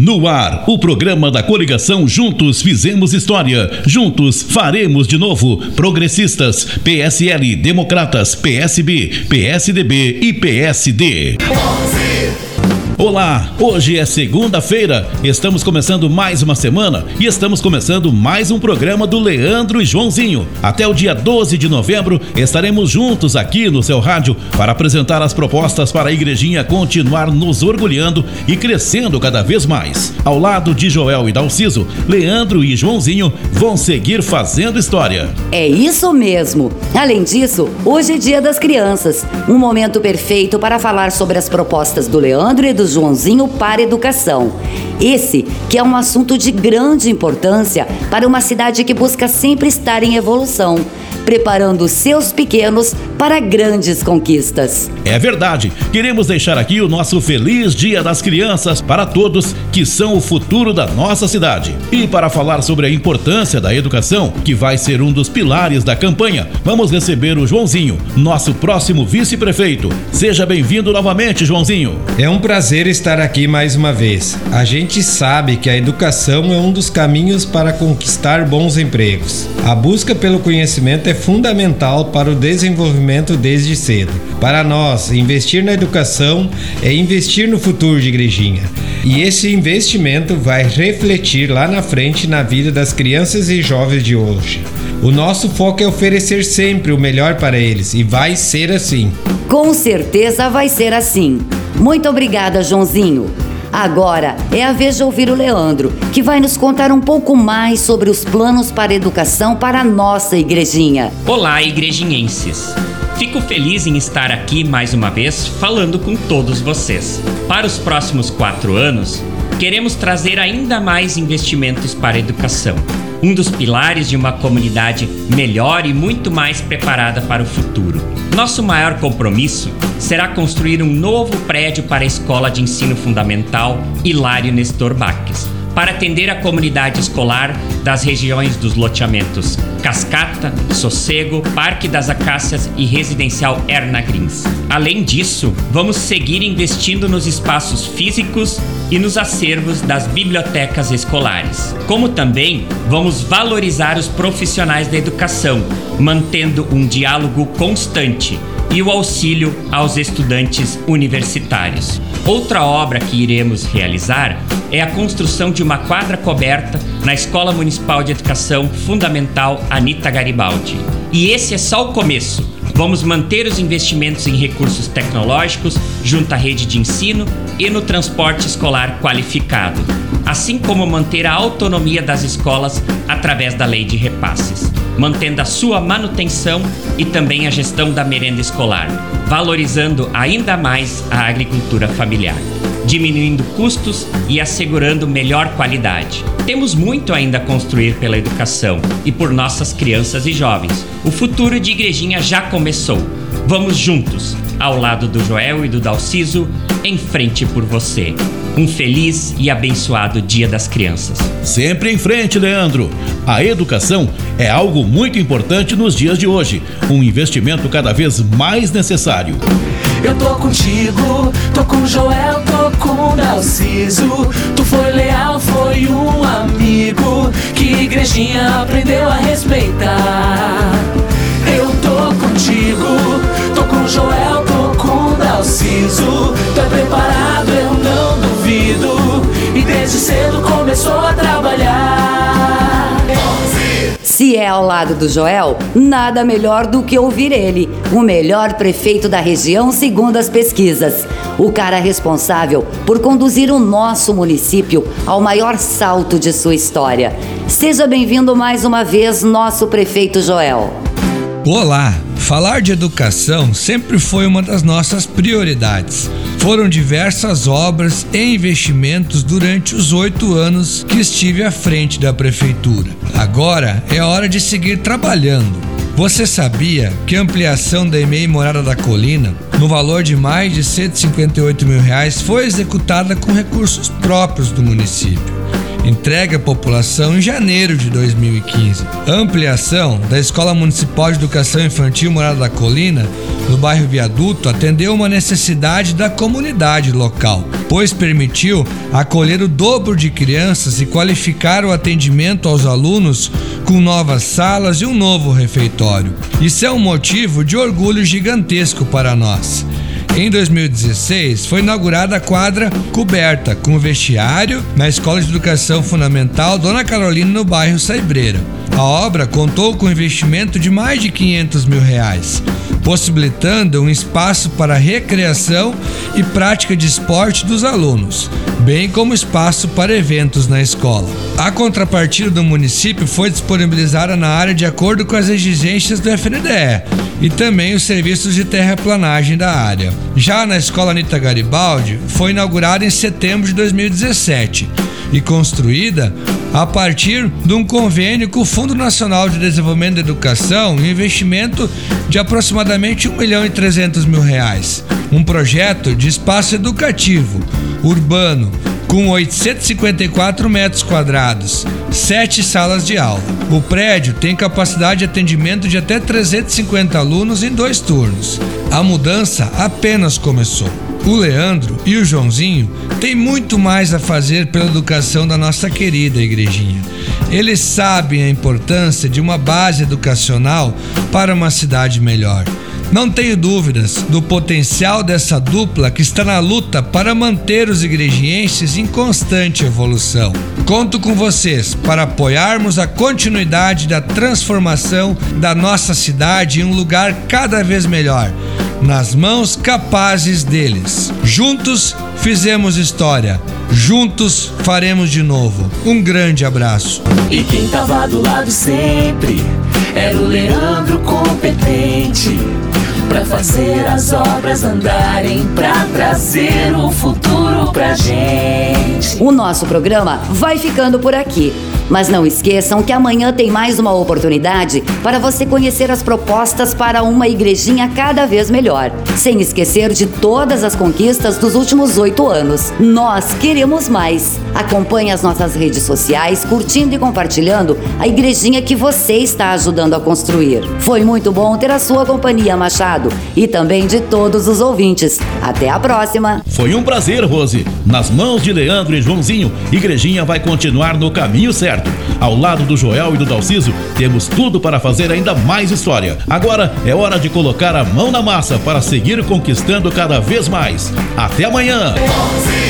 No ar, o programa da coligação Juntos Fizemos História. Juntos faremos de novo. Progressistas, PSL, Democratas, PSB, PSDB e PSD. Olá, hoje é segunda-feira, estamos começando mais uma semana e estamos começando mais um programa do Leandro e Joãozinho. Até o dia 12 de novembro estaremos juntos aqui no seu rádio para apresentar as propostas para a igrejinha continuar nos orgulhando e crescendo cada vez mais. Ao lado de Joel e Dalciso, Leandro e Joãozinho vão seguir fazendo história. É isso mesmo. Além disso, hoje é Dia das Crianças, um momento perfeito para falar sobre as propostas do Leandro e do Joãozinho para educação. Esse que é um assunto de grande importância para uma cidade que busca sempre estar em evolução preparando seus pequenos para grandes conquistas. É verdade. Queremos deixar aqui o nosso feliz Dia das Crianças para todos que são o futuro da nossa cidade. E para falar sobre a importância da educação, que vai ser um dos pilares da campanha, vamos receber o Joãozinho, nosso próximo vice-prefeito. Seja bem-vindo novamente, Joãozinho. É um prazer estar aqui mais uma vez. A gente sabe que a educação é um dos caminhos para conquistar bons empregos. A busca pelo conhecimento é fundamental para o desenvolvimento desde cedo. Para nós, investir na educação é investir no futuro de Igrejinha. E esse investimento vai refletir lá na frente na vida das crianças e jovens de hoje. O nosso foco é oferecer sempre o melhor para eles e vai ser assim. Com certeza vai ser assim. Muito obrigada, Joãozinho. Agora é a vez de ouvir o Leandro, que vai nos contar um pouco mais sobre os planos para educação para a nossa igrejinha. Olá, igrejinhenses! Fico feliz em estar aqui mais uma vez falando com todos vocês. Para os próximos quatro anos, queremos trazer ainda mais investimentos para a educação, um dos pilares de uma comunidade melhor e muito mais preparada para o futuro. Nosso maior compromisso será construir um novo prédio para a Escola de Ensino Fundamental Hilário Nestor Baques, para atender a comunidade escolar das regiões dos loteamentos Cascata, Sossego, Parque das Acácias e Residencial Erna Grins. Além disso, vamos seguir investindo nos espaços físicos e nos acervos das bibliotecas escolares. Como também vamos valorizar os profissionais da educação, mantendo um diálogo constante e o auxílio aos estudantes universitários. Outra obra que iremos realizar é a construção de uma quadra coberta na Escola Municipal de Educação Fundamental Anita Garibaldi. E esse é só o começo. Vamos manter os investimentos em recursos tecnológicos junto à rede de ensino e no transporte escolar qualificado, assim como manter a autonomia das escolas através da lei de repasses, mantendo a sua manutenção e também a gestão da merenda escolar, valorizando ainda mais a agricultura familiar diminuindo custos e assegurando melhor qualidade. Temos muito ainda a construir pela educação e por nossas crianças e jovens. O futuro de Igrejinha já começou. Vamos juntos, ao lado do Joel e do Dalciso, em frente por você. Um feliz e abençoado Dia das Crianças. Sempre em frente, Leandro. A educação é algo muito importante nos dias de hoje, um investimento cada vez mais necessário. Eu tô contigo, tô com Joel, tô com Narciso. Tu foi leal, foi um amigo que igrejinha aprendeu a respeitar. Ao lado do Joel, nada melhor do que ouvir ele, o melhor prefeito da região, segundo as pesquisas. O cara responsável por conduzir o nosso município ao maior salto de sua história. Seja bem-vindo mais uma vez, nosso prefeito Joel. Olá! Falar de educação sempre foi uma das nossas prioridades. Foram diversas obras e investimentos durante os oito anos que estive à frente da prefeitura. Agora é hora de seguir trabalhando. Você sabia que a ampliação da EMEI Morada da Colina, no valor de mais de 158 mil reais, foi executada com recursos próprios do município? Entregue à população em janeiro de 2015. A ampliação da Escola Municipal de Educação Infantil Morada da Colina, no bairro Viaduto, atendeu uma necessidade da comunidade local, pois permitiu acolher o dobro de crianças e qualificar o atendimento aos alunos com novas salas e um novo refeitório. Isso é um motivo de orgulho gigantesco para nós. Em 2016, foi inaugurada a quadra coberta com vestiário na Escola de Educação Fundamental Dona Carolina, no bairro Saibreira. A obra contou com investimento de mais de 500 mil reais, possibilitando um espaço para recreação e prática de esporte dos alunos, bem como espaço para eventos na escola. A contrapartida do município foi disponibilizada na área de acordo com as exigências do FNDE e também os serviços de terraplanagem da área. Já na Escola Anita Garibaldi, foi inaugurada em setembro de 2017 e construída a partir de um convênio com o Fundo Nacional de Desenvolvimento da Educação um investimento de aproximadamente 1 milhão e 300 mil reais. Um projeto de espaço educativo, urbano, com 854 metros quadrados, sete salas de aula. O prédio tem capacidade de atendimento de até 350 alunos em dois turnos. A mudança apenas começou. O Leandro e o Joãozinho têm muito mais a fazer pela educação da nossa querida igrejinha. Eles sabem a importância de uma base educacional para uma cidade melhor. Não tenho dúvidas do potencial dessa dupla que está na luta para manter os igrejienses em constante evolução. Conto com vocês para apoiarmos a continuidade da transformação da nossa cidade em um lugar cada vez melhor, nas mãos capazes deles. Juntos fizemos história. Juntos faremos de novo. Um grande abraço. E quem tava do lado sempre era o Leandro competente Pra fazer as obras andarem, pra trazer o futuro pra gente. O nosso programa vai ficando por aqui. Mas não esqueçam que amanhã tem mais uma oportunidade para você conhecer as propostas para uma igrejinha cada vez melhor, sem esquecer de todas as conquistas dos últimos oito anos. Nós queremos mais. Acompanhe as nossas redes sociais, curtindo e compartilhando a igrejinha que você está ajudando a construir. Foi muito bom ter a sua companhia, Machado, e também de todos os ouvintes. Até a próxima. Foi um prazer, Rose. Nas mãos de Leandro e Joãozinho, Igrejinha vai continuar no caminho certo. Ao lado do Joel e do Dalciso, temos tudo para fazer ainda mais história. Agora é hora de colocar a mão na massa para seguir conquistando cada vez mais. Até amanhã! 11.